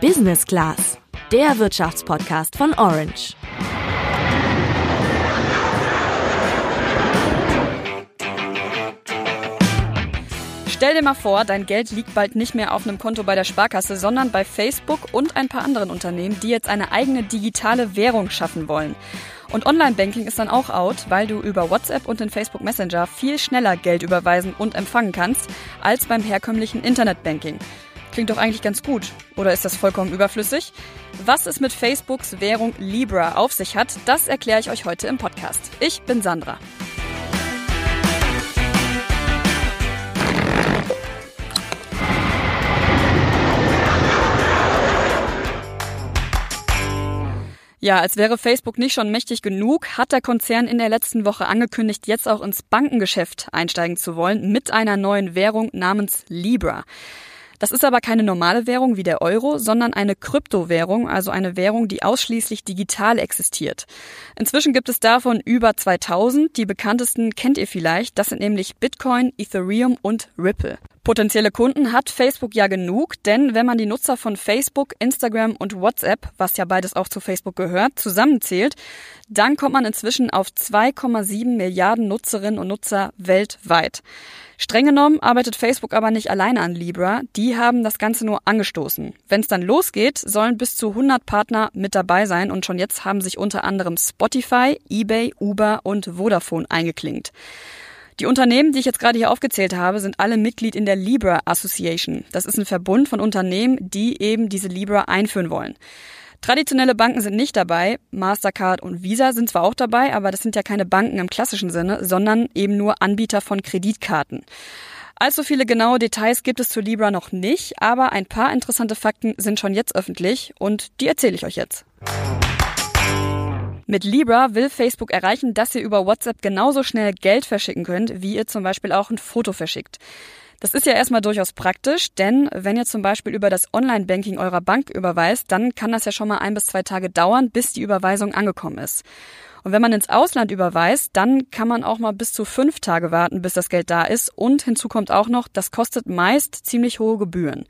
Business Class, der Wirtschaftspodcast von Orange. Stell dir mal vor, dein Geld liegt bald nicht mehr auf einem Konto bei der Sparkasse, sondern bei Facebook und ein paar anderen Unternehmen, die jetzt eine eigene digitale Währung schaffen wollen. Und Online-Banking ist dann auch out, weil du über WhatsApp und den Facebook Messenger viel schneller Geld überweisen und empfangen kannst als beim herkömmlichen Internetbanking. Klingt doch eigentlich ganz gut. Oder ist das vollkommen überflüssig? Was es mit Facebooks Währung Libra auf sich hat, das erkläre ich euch heute im Podcast. Ich bin Sandra. Ja, als wäre Facebook nicht schon mächtig genug, hat der Konzern in der letzten Woche angekündigt, jetzt auch ins Bankengeschäft einsteigen zu wollen mit einer neuen Währung namens Libra. Das ist aber keine normale Währung wie der Euro, sondern eine Kryptowährung, also eine Währung, die ausschließlich digital existiert. Inzwischen gibt es davon über 2000. Die bekanntesten kennt ihr vielleicht. Das sind nämlich Bitcoin, Ethereum und Ripple. Potenzielle Kunden hat Facebook ja genug, denn wenn man die Nutzer von Facebook, Instagram und WhatsApp, was ja beides auch zu Facebook gehört, zusammenzählt, dann kommt man inzwischen auf 2,7 Milliarden Nutzerinnen und Nutzer weltweit. Streng genommen arbeitet Facebook aber nicht alleine an Libra, die haben das Ganze nur angestoßen. Wenn es dann losgeht, sollen bis zu 100 Partner mit dabei sein und schon jetzt haben sich unter anderem Spotify, eBay, Uber und Vodafone eingeklingt. Die Unternehmen, die ich jetzt gerade hier aufgezählt habe, sind alle Mitglied in der Libra Association. Das ist ein Verbund von Unternehmen, die eben diese Libra einführen wollen. Traditionelle Banken sind nicht dabei. Mastercard und Visa sind zwar auch dabei, aber das sind ja keine Banken im klassischen Sinne, sondern eben nur Anbieter von Kreditkarten. Allzu viele genaue Details gibt es zu Libra noch nicht, aber ein paar interessante Fakten sind schon jetzt öffentlich und die erzähle ich euch jetzt. Mit Libra will Facebook erreichen, dass ihr über WhatsApp genauso schnell Geld verschicken könnt, wie ihr zum Beispiel auch ein Foto verschickt. Das ist ja erstmal durchaus praktisch, denn wenn ihr zum Beispiel über das Online-Banking eurer Bank überweist, dann kann das ja schon mal ein bis zwei Tage dauern, bis die Überweisung angekommen ist. Und wenn man ins Ausland überweist, dann kann man auch mal bis zu fünf Tage warten, bis das Geld da ist. Und hinzu kommt auch noch, das kostet meist ziemlich hohe Gebühren.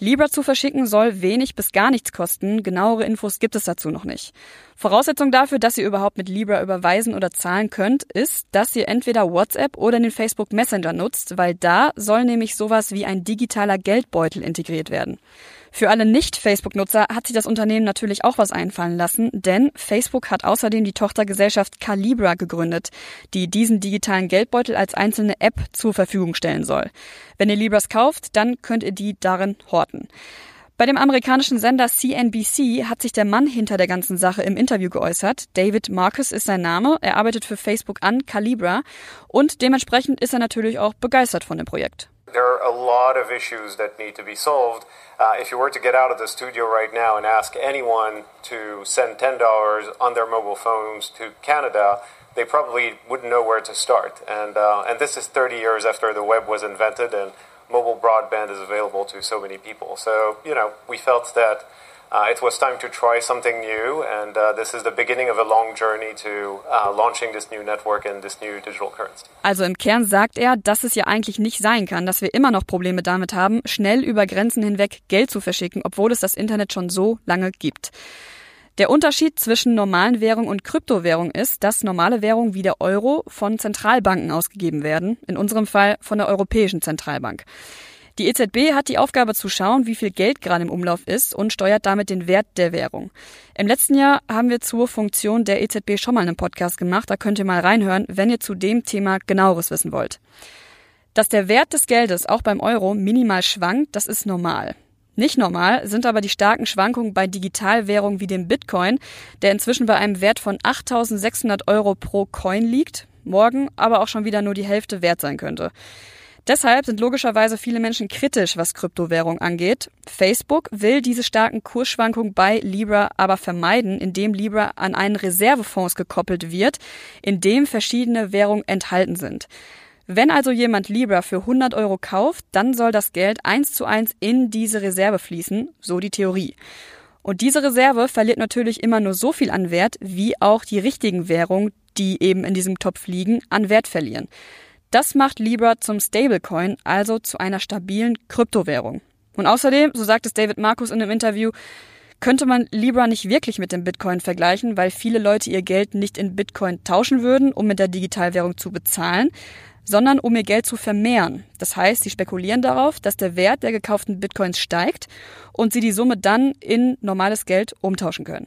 Libra zu verschicken soll wenig bis gar nichts kosten. Genauere Infos gibt es dazu noch nicht. Voraussetzung dafür, dass ihr überhaupt mit Libra überweisen oder zahlen könnt, ist, dass ihr entweder WhatsApp oder den Facebook Messenger nutzt, weil da soll nämlich sowas wie ein digitaler Geldbeutel integriert werden. Für alle Nicht-Facebook-Nutzer hat sich das Unternehmen natürlich auch was einfallen lassen, denn Facebook hat außerdem die Tochtergesellschaft Calibra gegründet, die diesen digitalen Geldbeutel als einzelne App zur Verfügung stellen soll. Wenn ihr Libras kauft, dann könnt ihr die darin horten. Bei dem amerikanischen Sender CNBC hat sich der Mann hinter der ganzen Sache im Interview geäußert. David Marcus ist sein Name. Er arbeitet für Facebook an Calibra und dementsprechend ist er natürlich auch begeistert von dem Projekt. there are a lot of issues that need to be solved. Uh, if you were to get out of the studio right now and ask anyone to send $10 on their mobile phones to Canada, they probably wouldn't know where to start. And, uh, and this is 30 years after the web was invented and mobile broadband is available to so many people. So, you know, we felt that uh, it was time to try something new, and uh, this is the beginning of a long journey to uh, launching this new network and this new digital currency. Also im Kern sagt er, dass es ja eigentlich nicht sein kann, dass wir immer noch Probleme damit haben, schnell über Grenzen hinweg Geld zu verschicken, obwohl es das Internet schon so lange gibt. Der Unterschied zwischen normalen Währung und Kryptowährung ist, dass normale Währungen wie der Euro von Zentralbanken ausgegeben werden, in unserem Fall von der Europäischen Zentralbank. Die EZB hat die Aufgabe zu schauen, wie viel Geld gerade im Umlauf ist und steuert damit den Wert der Währung. Im letzten Jahr haben wir zur Funktion der EZB schon mal einen Podcast gemacht, da könnt ihr mal reinhören, wenn ihr zu dem Thema genaueres wissen wollt. Dass der Wert des Geldes auch beim Euro minimal schwankt, das ist normal. Nicht normal sind aber die starken Schwankungen bei Digitalwährungen wie dem Bitcoin, der inzwischen bei einem Wert von 8.600 Euro pro Coin liegt, morgen aber auch schon wieder nur die Hälfte wert sein könnte. Deshalb sind logischerweise viele Menschen kritisch, was Kryptowährung angeht. Facebook will diese starken Kursschwankungen bei Libra aber vermeiden, indem Libra an einen Reservefonds gekoppelt wird, in dem verschiedene Währungen enthalten sind. Wenn also jemand Libra für 100 Euro kauft, dann soll das Geld eins zu eins in diese Reserve fließen, so die Theorie. Und diese Reserve verliert natürlich immer nur so viel an Wert, wie auch die richtigen Währungen, die eben in diesem Topf liegen, an Wert verlieren. Das macht Libra zum Stablecoin, also zu einer stabilen Kryptowährung. Und außerdem, so sagt es David Markus in einem Interview, könnte man Libra nicht wirklich mit dem Bitcoin vergleichen, weil viele Leute ihr Geld nicht in Bitcoin tauschen würden, um mit der Digitalwährung zu bezahlen, sondern um ihr Geld zu vermehren. Das heißt, sie spekulieren darauf, dass der Wert der gekauften Bitcoins steigt und sie die Summe dann in normales Geld umtauschen können.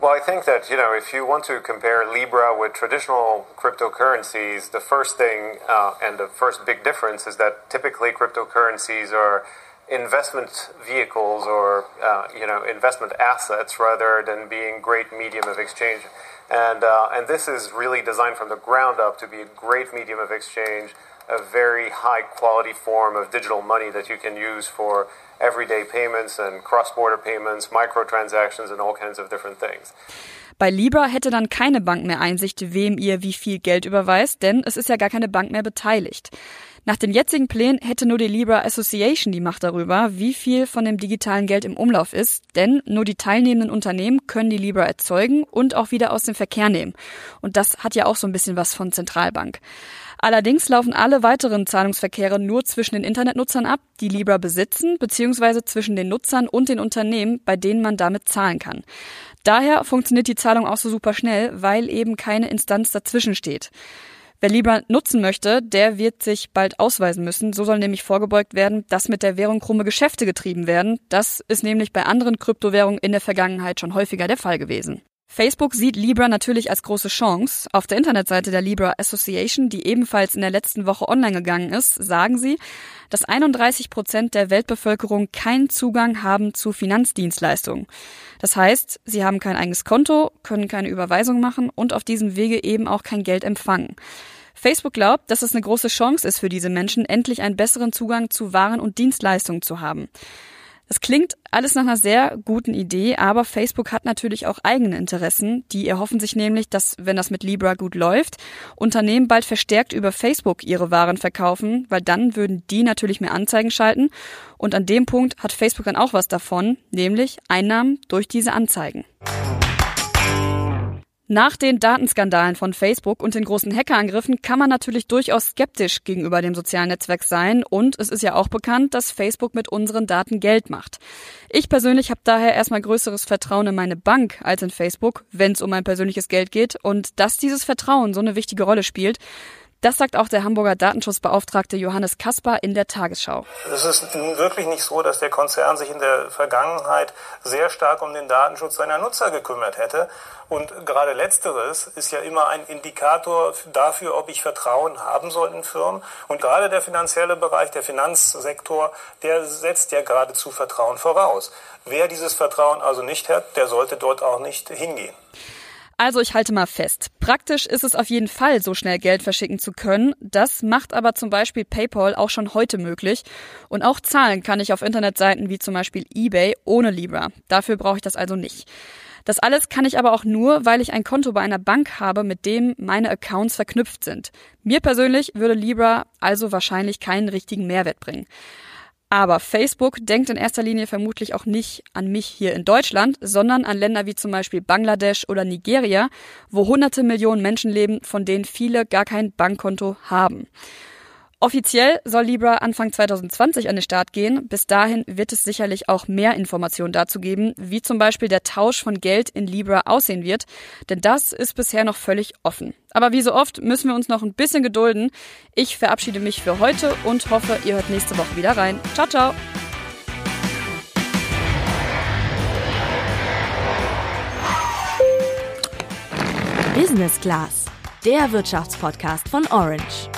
Well, I think that, you know, if you want to compare Libra with traditional cryptocurrencies, the first thing uh, and the first big difference is that typically cryptocurrencies are investment vehicles or, uh, you know, investment assets rather than being great medium of exchange. And, uh, and this is really designed from the ground up to be a great medium of exchange, a very high quality form of digital money that you can use for everyday payments and cross-border payments, microtransactions and all kinds of different things. Bei Libra hätte dann keine Bank mehr Einsicht, wem ihr wie viel Geld überweist, denn es ist ja gar keine Bank mehr beteiligt. Nach den jetzigen Plänen hätte nur die Libra Association die Macht darüber, wie viel von dem digitalen Geld im Umlauf ist, denn nur die teilnehmenden Unternehmen können die Libra erzeugen und auch wieder aus dem Verkehr nehmen. Und das hat ja auch so ein bisschen was von Zentralbank. Allerdings laufen alle weiteren Zahlungsverkehre nur zwischen den Internetnutzern ab, die Libra besitzen, beziehungsweise zwischen den Nutzern und den Unternehmen, bei denen man damit zahlen kann. Daher funktioniert die Zahlung auch so super schnell, weil eben keine Instanz dazwischen steht. Wer Libra nutzen möchte, der wird sich bald ausweisen müssen. So soll nämlich vorgebeugt werden, dass mit der Währung krumme Geschäfte getrieben werden. Das ist nämlich bei anderen Kryptowährungen in der Vergangenheit schon häufiger der Fall gewesen. Facebook sieht Libra natürlich als große Chance. Auf der Internetseite der Libra Association, die ebenfalls in der letzten Woche online gegangen ist, sagen sie, dass 31 Prozent der Weltbevölkerung keinen Zugang haben zu Finanzdienstleistungen. Das heißt, sie haben kein eigenes Konto, können keine Überweisung machen und auf diesem Wege eben auch kein Geld empfangen. Facebook glaubt, dass es eine große Chance ist für diese Menschen, endlich einen besseren Zugang zu Waren und Dienstleistungen zu haben. Das klingt alles nach einer sehr guten Idee, aber Facebook hat natürlich auch eigene Interessen. Die erhoffen sich nämlich, dass, wenn das mit Libra gut läuft, Unternehmen bald verstärkt über Facebook ihre Waren verkaufen, weil dann würden die natürlich mehr Anzeigen schalten. Und an dem Punkt hat Facebook dann auch was davon, nämlich Einnahmen durch diese Anzeigen. Nach den Datenskandalen von Facebook und den großen Hackerangriffen kann man natürlich durchaus skeptisch gegenüber dem sozialen Netzwerk sein und es ist ja auch bekannt, dass Facebook mit unseren Daten Geld macht. Ich persönlich habe daher erstmal größeres Vertrauen in meine Bank als in Facebook, wenn es um mein persönliches Geld geht und dass dieses Vertrauen so eine wichtige Rolle spielt, das sagt auch der Hamburger Datenschutzbeauftragte Johannes Kasper in der Tagesschau. Es ist wirklich nicht so, dass der Konzern sich in der Vergangenheit sehr stark um den Datenschutz seiner Nutzer gekümmert hätte. Und gerade letzteres ist ja immer ein Indikator dafür, ob ich Vertrauen haben soll in Firmen. Und gerade der finanzielle Bereich, der Finanzsektor, der setzt ja geradezu Vertrauen voraus. Wer dieses Vertrauen also nicht hat, der sollte dort auch nicht hingehen. Also ich halte mal fest. Praktisch ist es auf jeden Fall, so schnell Geld verschicken zu können. Das macht aber zum Beispiel PayPal auch schon heute möglich. Und auch zahlen kann ich auf Internetseiten wie zum Beispiel eBay ohne Libra. Dafür brauche ich das also nicht. Das alles kann ich aber auch nur, weil ich ein Konto bei einer Bank habe, mit dem meine Accounts verknüpft sind. Mir persönlich würde Libra also wahrscheinlich keinen richtigen Mehrwert bringen. Aber Facebook denkt in erster Linie vermutlich auch nicht an mich hier in Deutschland, sondern an Länder wie zum Beispiel Bangladesch oder Nigeria, wo hunderte Millionen Menschen leben, von denen viele gar kein Bankkonto haben. Offiziell soll Libra Anfang 2020 an den Start gehen. Bis dahin wird es sicherlich auch mehr Informationen dazu geben, wie zum Beispiel der Tausch von Geld in Libra aussehen wird. Denn das ist bisher noch völlig offen. Aber wie so oft müssen wir uns noch ein bisschen gedulden. Ich verabschiede mich für heute und hoffe, ihr hört nächste Woche wieder rein. Ciao, ciao! Business Class, der Wirtschaftspodcast von Orange.